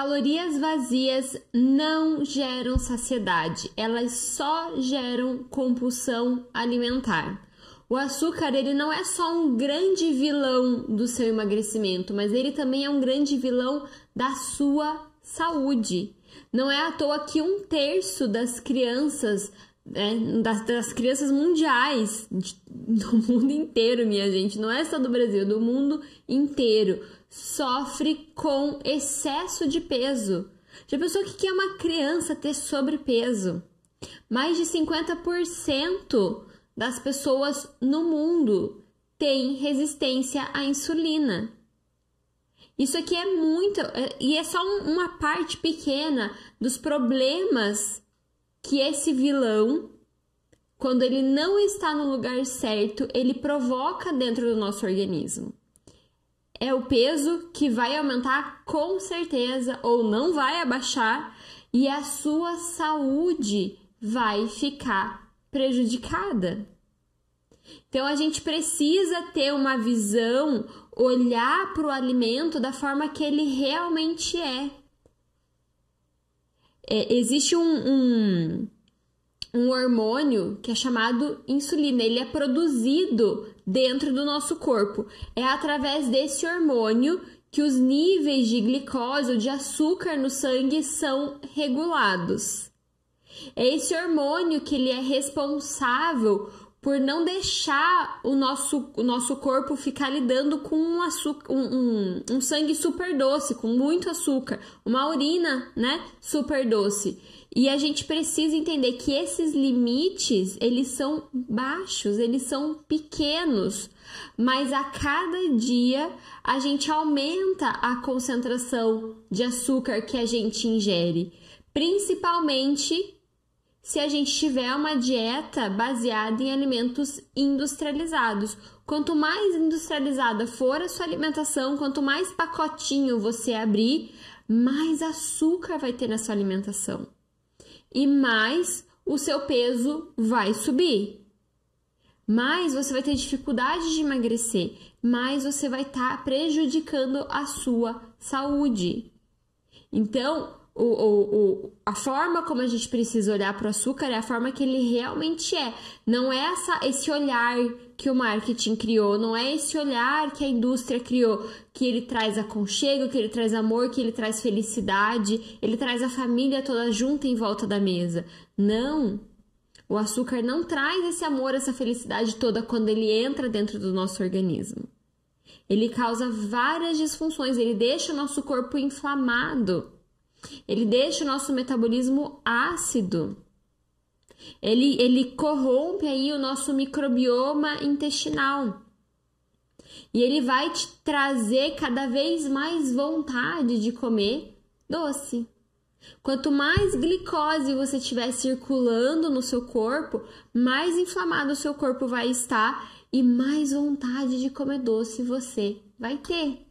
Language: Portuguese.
Calorias vazias não geram saciedade, elas só geram compulsão alimentar. O açúcar ele não é só um grande vilão do seu emagrecimento, mas ele também é um grande vilão da sua saúde. Não é à toa que um terço das crianças, né, das, das, crianças mundiais, de, do mundo inteiro, minha gente, não é só do Brasil, do mundo inteiro, sofre com excesso de peso. Já pensou que é uma criança ter sobrepeso? Mais de 50% das pessoas no mundo têm resistência à insulina. Isso aqui é muito, é, e é só uma parte pequena dos problemas que esse vilão, quando ele não está no lugar certo, ele provoca dentro do nosso organismo. É o peso que vai aumentar com certeza ou não vai abaixar e a sua saúde vai ficar prejudicada. Então a gente precisa ter uma visão, olhar para o alimento da forma que ele realmente é. É existe um, um, um hormônio que é chamado insulina, ele é produzido dentro do nosso corpo. É através desse hormônio que os níveis de glicose ou de açúcar no sangue são regulados. É esse hormônio que ele é responsável por não deixar o nosso, o nosso corpo ficar lidando com um, açúcar, um, um, um sangue super doce, com muito açúcar, uma urina, né, super doce. E a gente precisa entender que esses limites, eles são baixos, eles são pequenos, mas a cada dia a gente aumenta a concentração de açúcar que a gente ingere, principalmente se a gente tiver uma dieta baseada em alimentos industrializados. Quanto mais industrializada for a sua alimentação, quanto mais pacotinho você abrir, mais açúcar vai ter na sua alimentação. E mais o seu peso vai subir. Mais você vai ter dificuldade de emagrecer, mais você vai estar tá prejudicando a sua saúde. Então, o, o, o, a forma como a gente precisa olhar para o açúcar é a forma que ele realmente é. Não é essa, esse olhar que o marketing criou, não é esse olhar que a indústria criou, que ele traz aconchego, que ele traz amor, que ele traz felicidade, ele traz a família toda junta em volta da mesa. Não! O açúcar não traz esse amor, essa felicidade toda quando ele entra dentro do nosso organismo. Ele causa várias disfunções, ele deixa o nosso corpo inflamado. Ele deixa o nosso metabolismo ácido. Ele, ele corrompe aí o nosso microbioma intestinal. E ele vai te trazer cada vez mais vontade de comer doce. Quanto mais glicose você estiver circulando no seu corpo, mais inflamado o seu corpo vai estar e mais vontade de comer doce você vai ter.